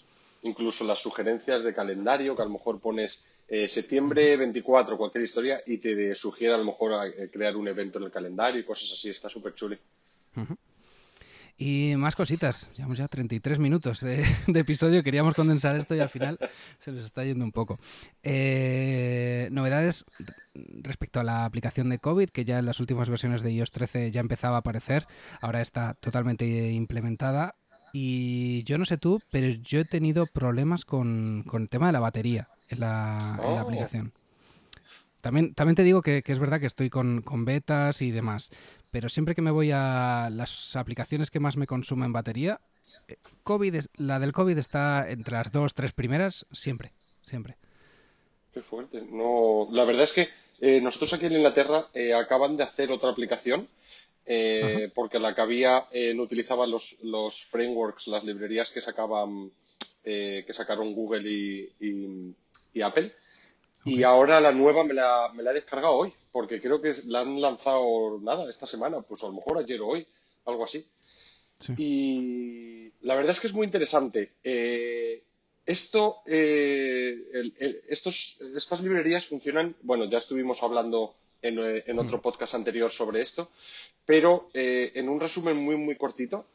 Incluso las sugerencias de calendario, que a lo mejor pones eh, septiembre 24, cualquier historia, y te sugiere a lo mejor eh, crear un evento en el calendario y cosas así. Está súper chuli. Ujú. Y más cositas. Llevamos ya 33 minutos de, de episodio. Queríamos condensar esto y al final se nos está yendo un poco. Eh, novedades respecto a la aplicación de COVID, que ya en las últimas versiones de iOS 13 ya empezaba a aparecer. Ahora está totalmente implementada. Y yo no sé tú, pero yo he tenido problemas con, con el tema de la batería en la, en la Oh. aplicación. También, también te digo que, que es verdad que estoy con, con betas y demás, pero siempre que me voy a las aplicaciones que más me consumen batería, eh, COVID es- la del COVID está entre las dos, tres primeras, siempre, siempre. Qué fuerte. No, la verdad es que eh, nosotros aquí en Inglaterra eh, acaban de hacer otra aplicación eh, porque la que había no utilizaba los, los frameworks, las librerías que sacaban eh, que sacaron Google y, y- y Apple. Y ahora la nueva me la, me la he descargado hoy, porque creo que la han lanzado nada esta semana, pues a lo mejor ayer o hoy, algo así. Sí. Y la verdad es que es muy interesante. Eh, esto, eh, el- el- estos, estas librerías funcionan, bueno, ya estuvimos hablando en, eh, en otro podcast anterior sobre esto, pero eh, en un resumen muy, muy cortito,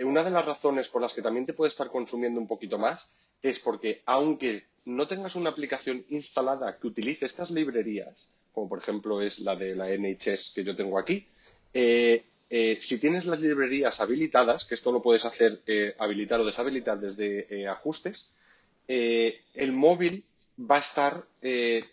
una de las razones por las que también te puede estar consumiendo un poquito más es porque aunque no tengas una aplicación instalada que utilice estas librerías, como por ejemplo es la de la NHS que yo tengo aquí, eh, eh, si tienes las librerías habilitadas, que esto lo puedes hacer eh, habilitar o deshabilitar desde ajustes, el móvil va a estar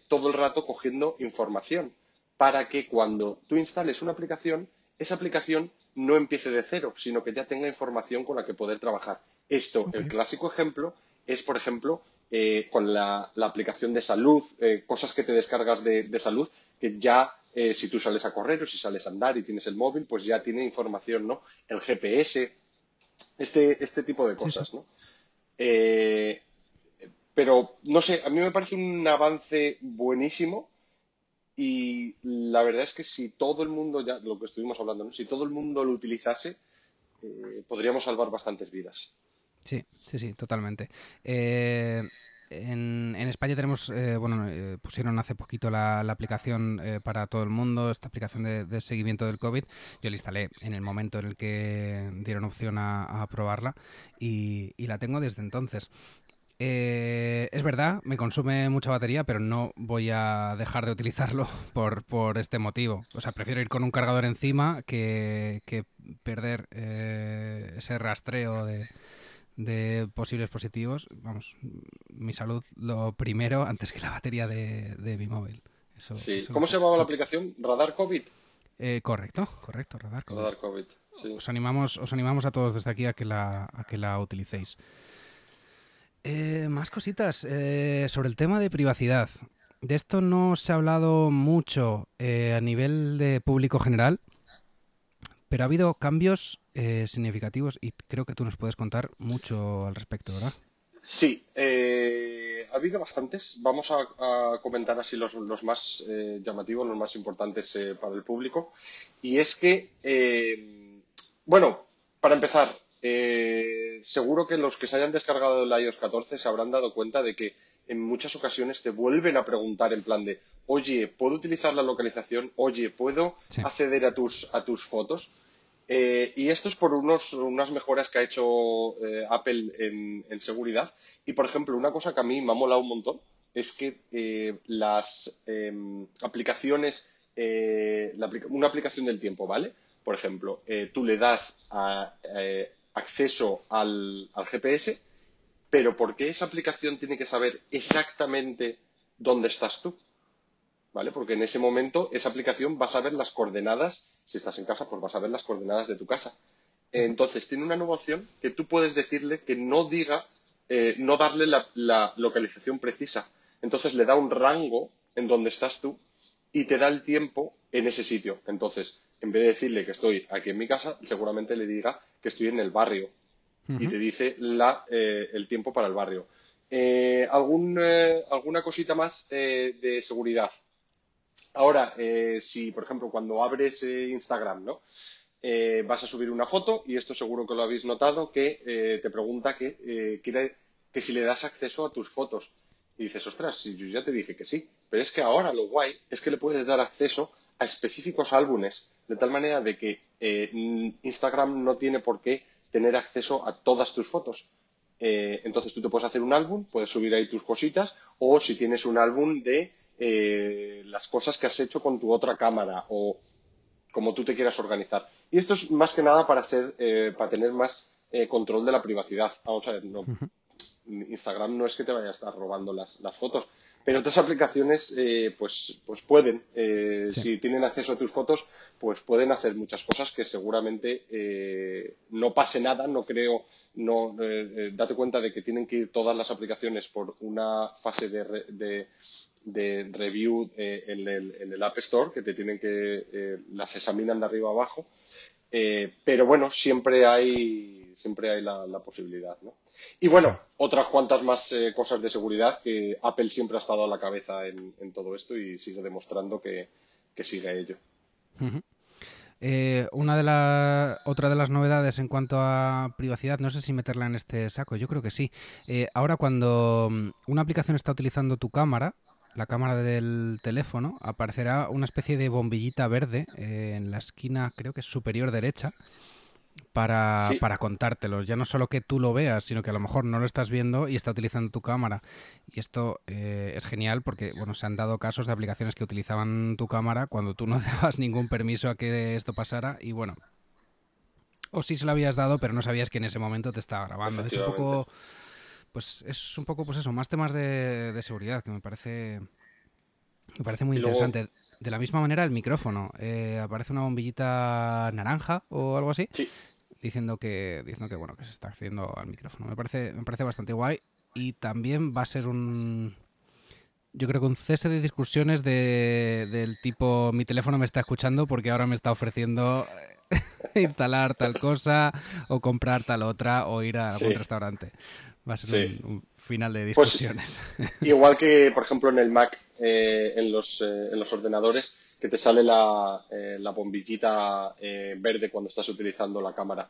todo el rato cogiendo información para que cuando tú instales una aplicación, esa aplicación no empiece de cero, sino que ya tenga información con la que poder trabajar. Esto, el clásico ejemplo, es, por ejemplo, eh, con la, la aplicación de salud, eh, cosas que te descargas de, de salud, que ya eh, si tú sales a correr o si sales a andar y tienes el móvil, pues ya tiene información, ¿no? El GPS, este, este tipo de cosas, ¿no? Pero, no sé, a mí me parece un avance buenísimo y la verdad es que si todo el mundo, ya lo que estuvimos hablando, ¿no? Si todo el mundo lo utilizase, podríamos salvar bastantes vidas. Sí, sí, sí, totalmente. Eh, en, España tenemos, eh, bueno, eh, pusieron hace poquito la, la aplicación eh, para todo el mundo, esta aplicación de, seguimiento del COVID. Yo la instalé en el momento en el que dieron opción a, probarla y, y la tengo desde entonces. Eh, es verdad, me consume mucha batería, pero no voy a dejar de utilizarlo <laughs> por, por este motivo. O sea, prefiero ir con un cargador encima que, que perder eh, ese rastreo de, de posibles positivos. Vamos, mi salud lo primero antes que la batería de, de mi móvil. Eso, Sí. eso ¿Cómo se llamaba la aplicación? ¿Radar COVID? Eh, correcto, correcto, Radar. COVID. Radar COVID, sí. Os animamos, os animamos a todos desde aquí a que la, a que la utilicéis. Eh, más cositas eh, sobre el tema de privacidad. De esto no se ha hablado mucho eh, a nivel de público general, pero ha habido cambios eh, significativos y creo que tú nos puedes contar mucho al respecto, ¿verdad? Sí, eh, ha habido bastantes. Vamos a, comentar así los, los más eh, llamativos, los más importantes eh, para el público. Y es que, eh, bueno, para empezar, eh, seguro que los que se hayan descargado el iOS 14 se habrán dado cuenta de que en muchas ocasiones te vuelven a preguntar en plan de, oye, ¿puedo utilizar la localización? Oye, ¿puedo Sí. acceder a tus, a tus fotos? Eh, y esto es por unos, unas mejoras que ha hecho eh, Apple en, en seguridad. Y, por ejemplo, una cosa que a mí me ha molado un montón es que eh, las em, aplicaciones, eh, la una aplicación del tiempo, ¿vale? Por ejemplo, eh, tú le das a- acceso al, al GPS, pero ¿por qué esa aplicación tiene que saber exactamente dónde estás tú? ¿vale? Porque en ese momento esa aplicación vas a ver las coordenadas, si estás en casa, pues vas a ver las coordenadas de tu casa. Entonces, tiene una nueva opción que tú puedes decirle que no diga, eh, no darle la, localización precisa. Entonces, le da un rango en donde estás tú y te da el tiempo en ese sitio. Entonces, en vez de decirle que estoy aquí en mi casa, seguramente le diga que estoy en el barrio y te dice la, eh, el tiempo para el barrio. Eh, algún, ¿Alguna cosita más de seguridad? Ahora, si, por ejemplo, cuando abres Instagram, ¿no? Eh, vas a subir una foto y esto seguro que lo habéis notado, que eh, te pregunta que, eh, quiere, que si le das acceso a tus fotos. Y dices, ostras, si yo ya te dije que sí, pero es que ahora lo guay es que le puedes dar acceso a específicos álbumes, de tal manera de que Instagram no tiene por qué tener acceso a todas tus fotos. entonces tú te puedes hacer un álbum, puedes subir ahí tus cositas, o si tienes un álbum de las cosas que has hecho con tu otra cámara, o como tú te quieras organizar. Y esto es más que nada para ser, eh, para tener más eh, control de la privacidad. Vamos a ver, no, Instagram no es que te vaya a estar robando las, fotos, pero otras aplicaciones eh, pues, pues pueden, si tienen acceso a tus fotos, pues pueden hacer muchas cosas que seguramente no pase nada, no creo, no, date cuenta de que tienen que ir todas las aplicaciones por una fase de de review eh, en, el, App Store, que te tienen que, eh, las examinan de arriba abajo. Eh, pero bueno, siempre hay, siempre hay la, posibilidad, ¿no? Y bueno, otras cuantas más cosas de seguridad que Apple siempre ha estado a la cabeza en, todo esto y sigue demostrando que, sigue ello. una de las otra de las novedades en cuanto a privacidad, no sé si meterla en este saco, yo creo que sí. ahora cuando mm, una aplicación está utilizando tu cámara, la cámara del teléfono, aparecerá una especie de bombillita verde eh, en la esquina, creo que es superior derecha, para, para contártelos. Ya no solo que tú lo veas, sino que a lo mejor no lo estás viendo y está utilizando tu cámara. Y esto eh, es genial porque, bueno, se han dado casos de aplicaciones que utilizaban tu cámara cuando tú no <laughs> dabas ningún permiso a que esto pasara y, bueno, o sí se lo habías dado, pero no sabías que en ese momento te estaba grabando. Es un poco pues es un poco, pues eso, más temas de, seguridad que me parece, me parece muy interesante. De la misma manera, el micrófono. Eh, aparece una bombillita naranja o algo así. Diciendo que, diciendo que bueno, que se está haciendo al micrófono. Me parece, me parece bastante guay. Y también va a ser un. Yo creo que un cese de discusiones de, del tipo mi teléfono me está escuchando porque ahora me está ofreciendo <laughs> instalar tal cosa o comprar tal otra o ir a algún restaurante. Va a ser un, final de pues, discusiones. <laughs> igual que, por ejemplo, en el Mac, eh, en, los, eh, en los ordenadores, que te sale la, eh, la bombillita verde cuando estás utilizando la cámara.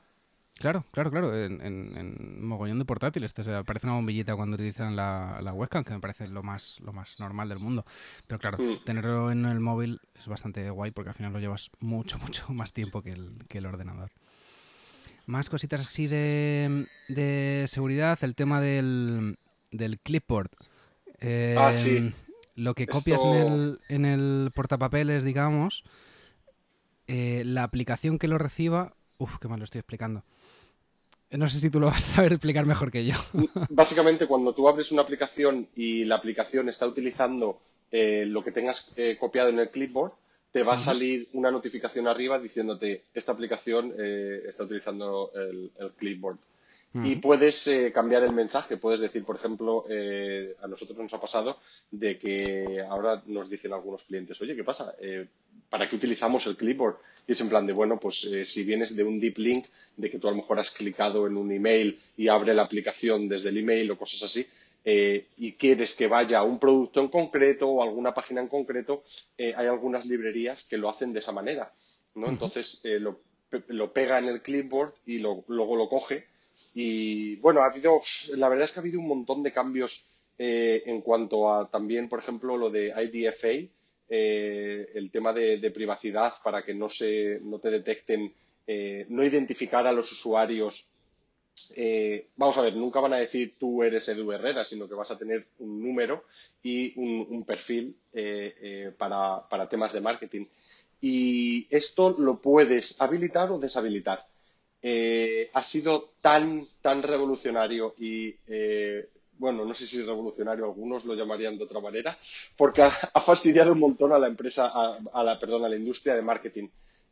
Claro, claro, claro. En, en, mogollón de portátiles te aparece una bombillita cuando utilizan la, la, webcam, que me parece lo más, lo más normal del mundo. Pero claro, mm. tenerlo en el móvil es bastante guay porque al final lo llevas mucho, <laughs> mucho más tiempo que el, que el ordenador. Más cositas así de, seguridad, el tema del, del clipboard. ah, sí. Em, lo que copias en, el, en el portapapeles, digamos, eh, la aplicación que lo reciba... Uf, qué mal lo estoy explicando. No sé si tú lo vas a saber explicar mejor que yo. Básicamente, cuando tú abres una aplicación y la aplicación está utilizando eh, lo que tengas eh, copiado en el clipboard, te va a salir una notificación arriba diciéndote esta aplicación eh, está utilizando el, clipboard. Y puedes eh, cambiar el mensaje. Puedes decir, por ejemplo, eh, a nosotros nos ha pasado de que ahora nos dicen algunos clientes, oye, ¿qué pasa? ¿Para qué utilizamos el clipboard? Y es en plan de, bueno, pues si vienes de un deep link, de que tú a lo mejor has clicado en un email y abre la aplicación desde el email o cosas así, eh, y quieres que vaya a un producto en concreto o alguna página en concreto, eh, hay algunas librerías que lo hacen de esa manera. ¿no? Entonces eh, lo, pega en el clipboard y luego lo coge. Y bueno, ha habido, la verdad es que ha habido un montón de cambios en cuanto a también, por ejemplo, lo de IDFA, el tema de, de, privacidad para que no, se, no te detecten, no identificar a los usuarios eh, vamos a ver, nunca van a decir tú eres Edu Herrera, sino que vas a tener un número y un, perfil eh, eh, para, temas de marketing. Y esto lo puedes habilitar o deshabilitar. ha sido tan, tan revolucionario y bueno, no sé si revolucionario, algunos lo llamarían de otra manera, porque ha, fastidiado un montón a la empresa, a, la, perdón, a la industria de marketing.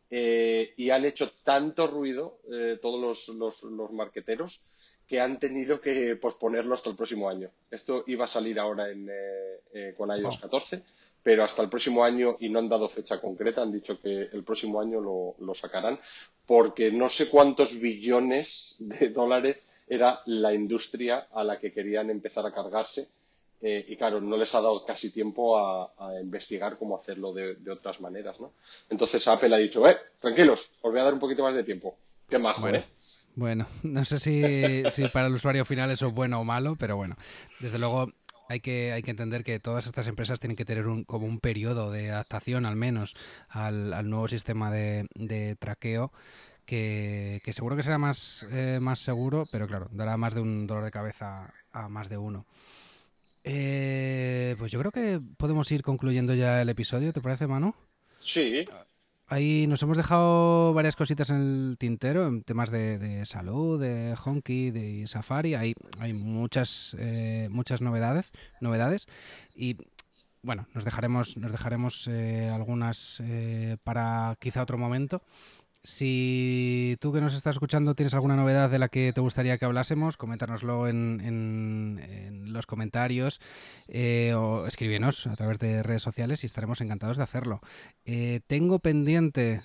Eh, y han hecho tanto ruido eh, todos los, los, marqueteros que han tenido que posponerlo hasta el próximo año. Esto iba a salir ahora en, eh, con iOS 14, pero hasta el próximo año y no han dado fecha concreta, han dicho que el próximo año lo, lo sacarán, porque no sé cuántos billones de dólares era la industria a la que querían empezar a cargarse. Eh, y claro, no les ha dado casi tiempo a, investigar cómo hacerlo de, otras maneras, ¿no? Entonces Apple ha dicho, eh, tranquilos, os voy a dar un poquito más de tiempo. Qué majo, bueno. ¿eh? Bueno, <laughs> no sé si, si, para el usuario final eso es bueno o malo, pero bueno, desde luego hay que, hay que entender que todas estas empresas tienen que tener un, como un periodo de adaptación al menos al, nuevo sistema de, de traqueo que, seguro que será más, eh, más seguro, pero claro, dará más de un dolor de cabeza a más de uno. Eh, pues yo creo que podemos ir concluyendo ya el episodio, ¿te parece, Manu? Sí. Ahí nos hemos dejado varias cositas en el tintero, en temas de, salud, de Honky, de Safari. Hay, hay muchas, eh, muchas novedades, novedades. Y bueno, nos dejaremos, nos dejaremos algunas para quizá otro momento. Si tú que nos estás escuchando tienes alguna novedad de la que te gustaría que hablásemos, coméntanoslo en, los comentarios eh, o escríbenos a través de redes sociales y estaremos encantados de hacerlo. Eh, tengo pendiente,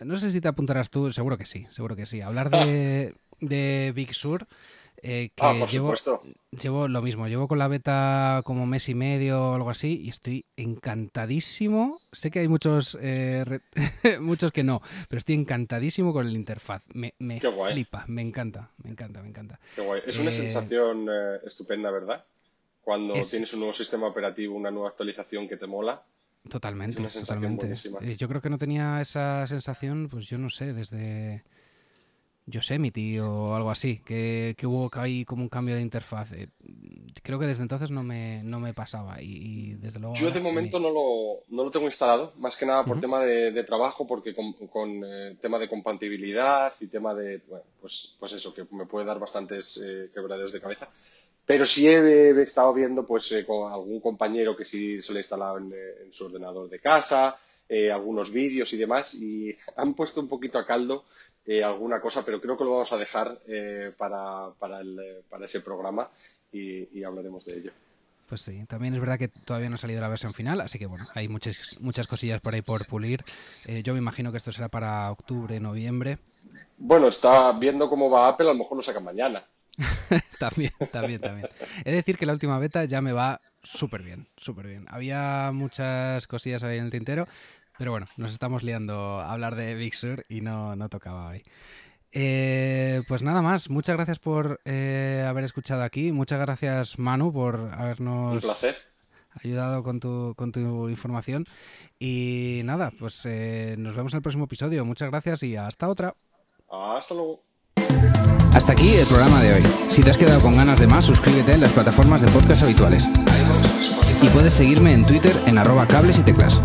no sé si te apuntarás tú, seguro que sí, seguro que sí, hablar de, de Big Sur. Eh, ah, por llevo, supuesto. llevo lo mismo, llevo con la beta como mes y medio o algo así y estoy encantadísimo. Sé que hay muchos eh, <laughs> muchos que no, pero estoy encantadísimo con el interfaz. Me, me flipa, me encanta, me encanta, me encanta. Qué guay. Es una eh, sensación estupenda, ¿verdad? Cuando tienes un nuevo sistema operativo, una nueva actualización que te mola. Totalmente, totalmente. Yo creo que no tenía esa sensación, pues yo no sé, desde Yosemite o algo así, que, que hubo ahí como un cambio de interfaz. Eh, creo que desde entonces no me, no me pasaba y, desde luego... Yo de momento no, lo, no lo tengo instalado, más que nada por tema de, trabajo, porque con, con eh, tema de compatibilidad y tema de, bueno, pues, pues eso, que me puede dar bastantes eh, quebraderos de cabeza. Pero sí he, estado viendo pues con algún compañero que sí se lo ha instalado en, en su ordenador de casa, algunos vídeos y demás, y <laughs> han puesto un poquito a caldo eh, alguna cosa, pero creo que lo vamos a dejar eh, para, para, el, eh, para, ese programa y, hablaremos de ello. Pues sí, también es verdad que todavía no ha salido la versión final, así que bueno, hay muchas, muchas cosillas por ahí por pulir. yo me imagino que esto será para octubre, noviembre. Bueno, está viendo cómo va Apple, a lo mejor lo sacan mañana. <laughs> también, también, también. Es decir que la última beta ya me va súper bien, súper bien. Había muchas cosillas ahí en el tintero, pero bueno, nos estamos liando a hablar de Big Sur y no, no tocaba hoy. Eh, pues nada más, muchas gracias por eh, haber escuchado aquí. Muchas gracias, Manu, por habernos ayudado con tu, con tu información. Y nada, pues eh, nos vemos en el próximo episodio. Muchas gracias y hasta otra. Hasta luego. Hasta aquí el programa de hoy. Si te has quedado con ganas de más, suscríbete en las plataformas de podcast habituales. Y puedes seguirme en Twitter en arroba cables y teclas.